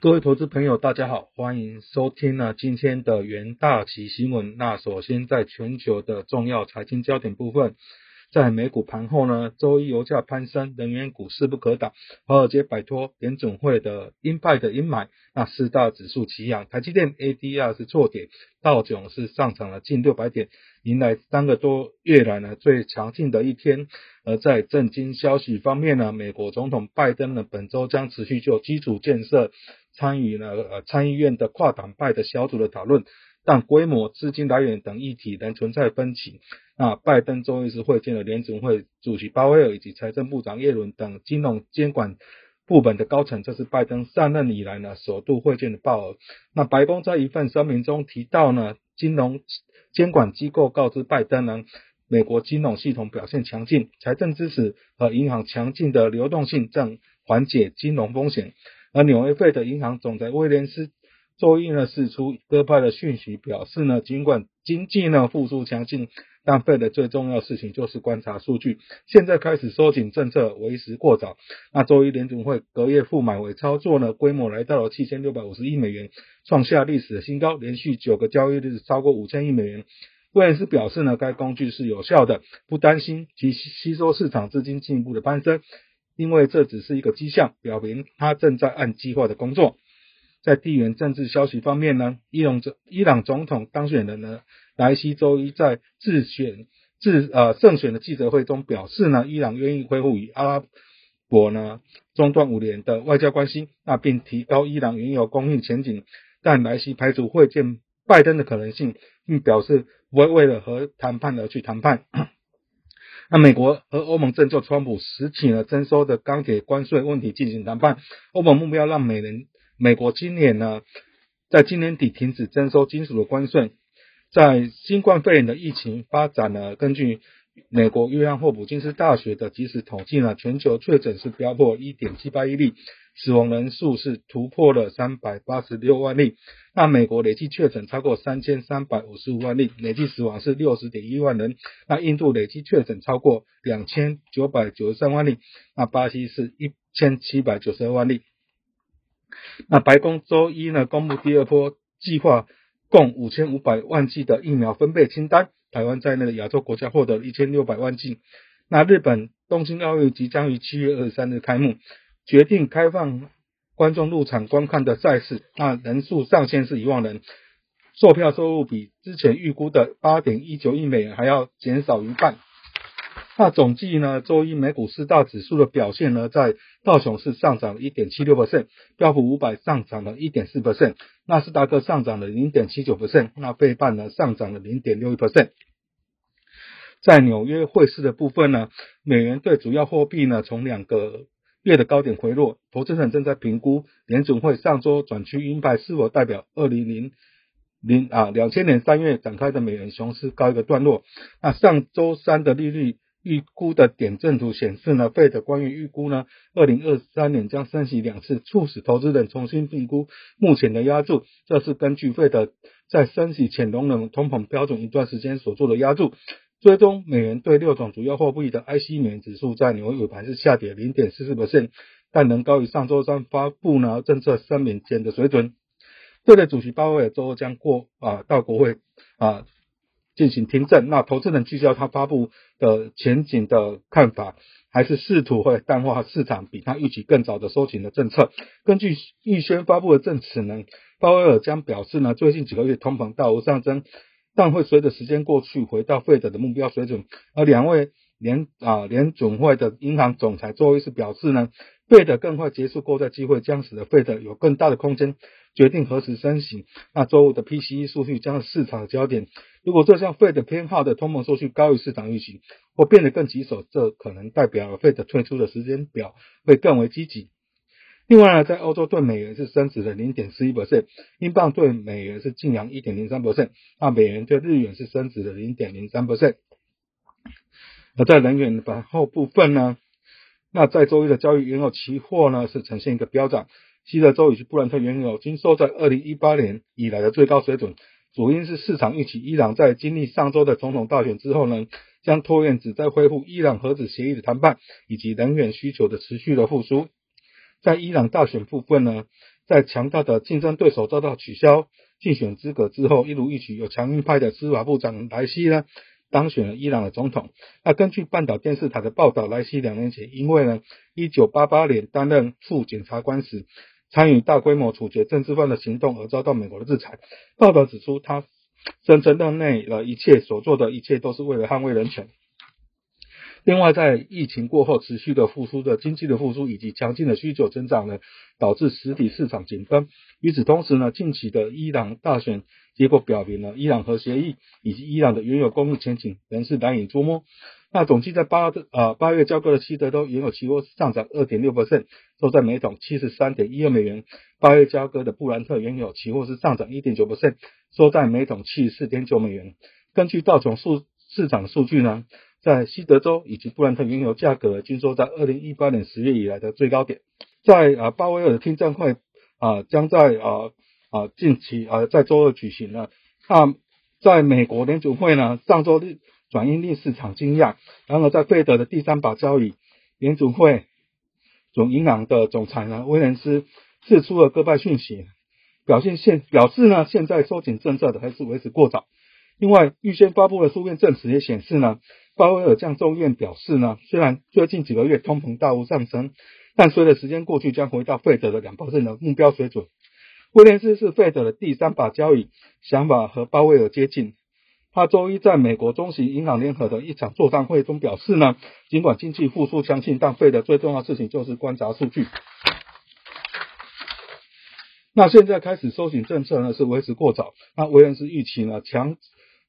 各位投资朋友，大家好，欢迎收听呢今天的元大旗新闻。那首先在全球的重要财经焦点部分。在美股盘后呢，周一油价攀升，能源股势不可挡，华尔街摆脱联准会的鹰派的阴霾，那四大指数齐扬，台积电 ADR 是错点，道琼是上涨了近六百点，迎来三个多月来呢最强劲的一天。而在震惊消息方面呢，美国总统拜登呢本周将持续就基础建设参与呢呃参议院的跨党派的小组的讨论。但规模、资金来源等议题仍存在分歧。那拜登周一是会见了联准会主席鲍威尔以及财政部长耶伦等金融监管部门的高层，这是拜登上任以来呢首度会见的鲍尔。那白宫在一份声明中提到呢，金融监管机构告知拜登呢，美国金融系统表现强劲，财政支持和银行强劲的流动性正缓解金融风险。而纽约费的银行总裁威廉斯。周一呢，释出鸽派的讯息，表示呢，尽管经济呢复苏强劲，但费的最重要事情就是观察数据。现在开始收紧政策为时过早。那周一联总会隔夜负买尾操作呢，规模来到了七千六百五十亿美元，创下历史的新高，连续九个交易日超过五千亿美元。威廉斯表示呢，该工具是有效的，不担心其吸收市场资金进一步的攀升，因为这只是一个迹象，表明他正在按计划的工作。在地缘政治消息方面呢，伊朗总伊朗总统当选人呢莱西周一在自选自呃胜选的记者会中表示呢，伊朗愿意恢复与阿拉伯呢中断五年的外交关系，那并提高伊朗原油供应前景，但莱西排除会见拜登的可能性，并表示不会为了和谈判而去谈判。那美国和欧盟正就川普实体了征收的钢铁关税问题进行谈判，欧盟目标让美人。美国今年呢，在今年底停止征收金属的关税。在新冠肺炎的疫情发展呢，根据美国约翰霍普金斯大学的即时统计呢，全球确诊是飙破一点七八亿例，死亡人数是突破了三百八十六万例。那美国累计确诊超过三千三百五十五万例，累计死亡是六十点一万人。那印度累计确诊超过两千九百九十三万例，那巴西是一千七百九十二万例。那白宫周一呢公布第二波计划，共五千五百万剂的疫苗分配清单，台湾在内的亚洲国家获得了一千六百万剂。那日本东京奥运即将于七月二十三日开幕，决定开放观众入场观看的赛事，那人数上限是一万人，售票收入比之前预估的八点一九亿美元还要减少一半。那总计呢，周一美股四大指数的表现呢，在道琼是上涨了一点七六 percent，标普五百上涨了一点四 percent，纳斯达克上涨了零点七九 percent，那费半呢上涨了零点六一 percent。在纽约汇市的部分呢，美元对主要货币呢从两个月的高点回落，投资人正在评估联准会上周转趋鹰派是否代表二零零零啊两千年三月展开的美元熊市告一个段落。那上周三的利率。预估的点阵图显示呢，费德关于预估呢，二零二三年将升息两次，促使投资人重新评估目前的压注。这是根据费德在升息前容忍通膨标准一段时间所做的压注。最终，美元对六种主要货币的 IC 美元指数在纽约尾盘是下跌零点四四 percent，但仍高于上周三发布呢政策声明前的水准。费的主席鲍威尔周二将过啊到国会啊。进行听证，那投资人聚焦他发布的前景的看法，还是试图会淡化市场比他预期更早的收紧的政策？根据预先发布的证词呢，鲍威尔将表示呢，最近几个月通膨大幅上升，但会随着时间过去回到费德的目标水准。而两位联啊联总会的银行总裁周一是表示呢，费德更快结束购债机会将使得费德有更大的空间。决定何时升息，那周五的 PCE 数据将是市场的焦点。如果这项 Fed 偏好的通膨数据高于市场预期，或变得更棘手，这可能代表 Fed 退出的时间表会更为积极。另外呢，在欧洲对美元是升值了零点四一 percent，英镑对美元是净扬一点零三 percent，那美元对日元是升值了零点零三 percent。而在能源板后部分呢，那在周一的交易原油期货呢是呈现一个飙涨。西德州以及布兰特原油均收在二零一八年以来的最高水准，主因是市场预期伊朗在经历上周的总统大选之后呢，将拖延旨在恢复伊朗核子协议的谈判，以及能源需求的持续的复苏。在伊朗大选部分呢，在强大的竞争对手遭到取消竞选资格之后，一如预期，有强硬派的司法部长莱西呢当选了伊朗的总统。那根据半岛电视台的报道，莱西两年前因为呢一九八八年担任副检察官时，参与大规模处决政治犯的行动而遭到美国的制裁。报道指出，他声称任内的一切所做的一切都是为了捍卫人权。另外，在疫情过后持续的复苏的经济的复苏以及强劲的需求增长呢，导致实体市场紧绷。与此同时呢，近期的伊朗大选结果表明了伊朗核协议以及伊朗的原有供应前景仍是难以捉摸。那总计在八呃八月交割的西德州原油期货上涨二点六 percent，收在每桶七十三点一二美元。八月交割的布兰特原油期货是上涨一点九 percent，收在每桶七十四点九美元。根据道琼数市场数据呢。在西德州以及布兰特原油价格均收在二零一八年十月以来的最高点。在啊鲍威尔的听证会啊将在啊啊近期啊在周二举行了。那在美国联储会呢上周日转因令市场惊讶，然而在费德的第三把交椅，联储会总银行的总裁呢威廉斯释出了各派讯息，表现现表示呢现在收紧政策的还是为时过早。另外预先发布的书面证词也显示呢。鲍威尔将众院表示呢，虽然最近几个月通膨大幅上升，但随着时间过去，将回到费德的两保证的目标水准。威廉斯是费德的第三把交椅，想法和鲍威尔接近。他周一在美国中型银行联合的一场座谈会中表示呢，尽管经济复苏相信，但费的最重要事情就是观察数据。那现在开始收紧政策呢，是为时过早。那威廉斯预期呢，强。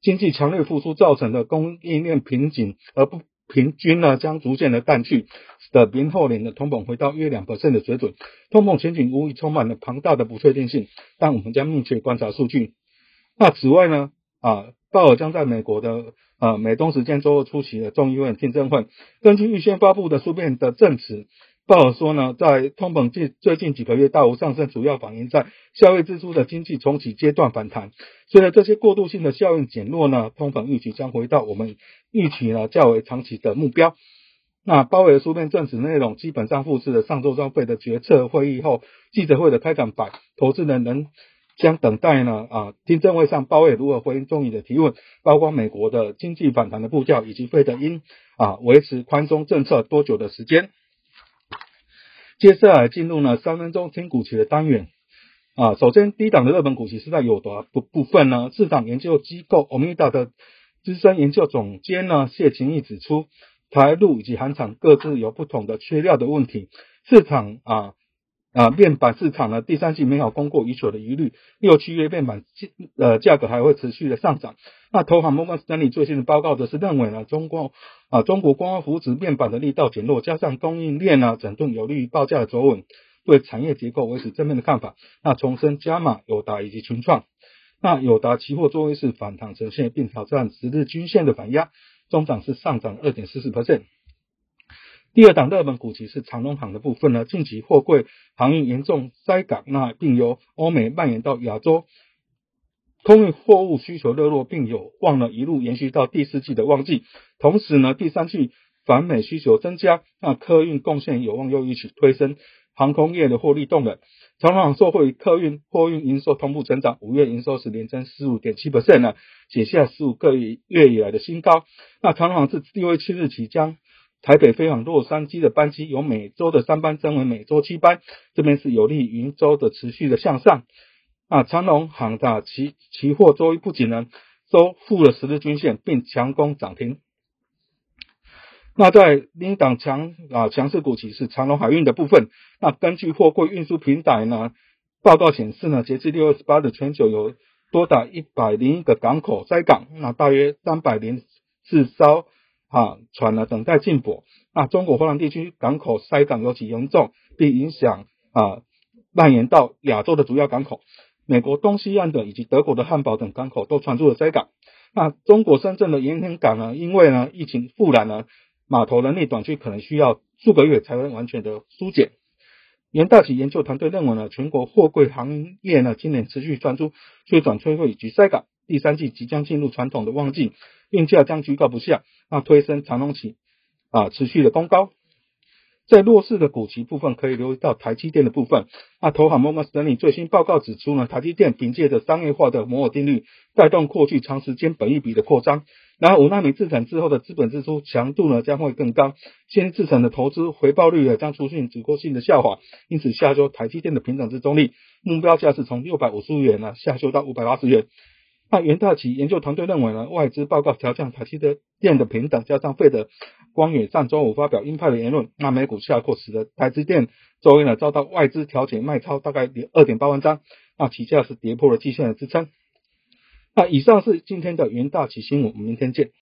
经济强烈复苏造成的供应链瓶颈而不平均呢，将逐渐的淡去，使得明后年的通膨回到约两 percent 的水准。通膨前景无疑充满了庞大的不确定性，但我们将密切观察数据。那此外呢，啊，鲍尔将在美国的呃美东时间周二出席的众议院听证会，根据预先发布的书面的证词。鲍尔说呢，在通膨近最近几个月大幅上升，主要反映在消费支出的经济重启阶段反弹。随着这些过渡性的效应减弱呢，通膨预期将回到我们预期呢较为长期的目标。那鲍尔书面证词内容基本上复制了上周召开的决策会议后记者会的开场白。投资人仍将等待呢啊听证会上鲍尔如何回应众议的提问，包括美国的经济反弹的步调以及费德因啊维持宽松政策多久的时间。接下来进入呢三分钟听股期的单元啊，首先低档的热门股期是在有的部部分呢，市场研究机构欧米达的资深研究总监呢谢勤义指出，台陆以及韩厂各自有不同的缺料的问题，市场啊。啊，面板市场呢，第三季没有供过于求的疑虑，六七月面板呃价格还会持续的上涨。那投行摩根士丹利最新的报告则是认为呢，中国啊中国光伏扶面板的力道减弱，加上供应链呢整顿有利于报价的走稳，对产业结构维持正面的看法。那重申加码友达以及群创，那友达期货作为是反弹呈现，并挑战十日均线的反压，中涨是上涨二点四四 percent。第二档热门股其是长隆行的部分呢，近期货柜航运严重塞港，那并由欧美蔓延到亚洲，空运货物需求热络，并有望呢一路延续到第四季的旺季。同时呢，第三季反美需求增加，那客运贡献有望又一起推升航空业的获利动能。长隆行受惠客运货运营收同步成长，五月营收是连增十五点七 percent 呢，写下十五个月以来的新高。那长隆行自六月七日起将台北飞往洛杉矶的班机由每周的三班增为每周七班，这边是有利云州的持续的向上。啊，长隆行的期期货周一不仅呢收复了十日均线，并强攻涨停。那在另一档强啊强势股起是长隆海运的部分。那根据货柜运输平台呢报告显示呢，截至六月十八日，全球有多达一百零一个港口塞港，那大约三百零四艘。啊，船呢等待进补。那中国华南地区港口塞港尤其严重，并影响啊蔓延到亚洲的主要港口。美国东西岸的以及德国的汉堡等港口都传出了塞港。那中国深圳的盐田港呢，因为呢疫情复燃呢，码头人力短缺，可能需要数个月才能完全的疏解。元大企研究团队认为呢，全国货柜行业呢今年持续传出缺转缺货以及塞港，第三季即将进入传统的旺季。运价将居高不下，那推升长隆企啊持续的攻高。在弱势的股期部分，可以留意到台积电的部分。那投行摩根士丹利最新报告指出呢，台积电凭借着商业化的摩尔定律，带动过去长时间本益比的扩张。然后五纳米制程之后的资本支出强度呢将会更高，先制程的投资回报率呢将出现结构性的下滑，因此下周台积电的平等之中立目标价是从六百五十五元呢下修到五百八十元。那元大旗研究团队认为呢，外资报告调降台积电的平等，加上费的光远上周五发表鹰派的言论，那美股下挫，使得台积电周一呢遭到外资调节卖超大概二点八万张，那起价是跌破了季线的支撑。那以上是今天的元大旗新闻，我们明天见。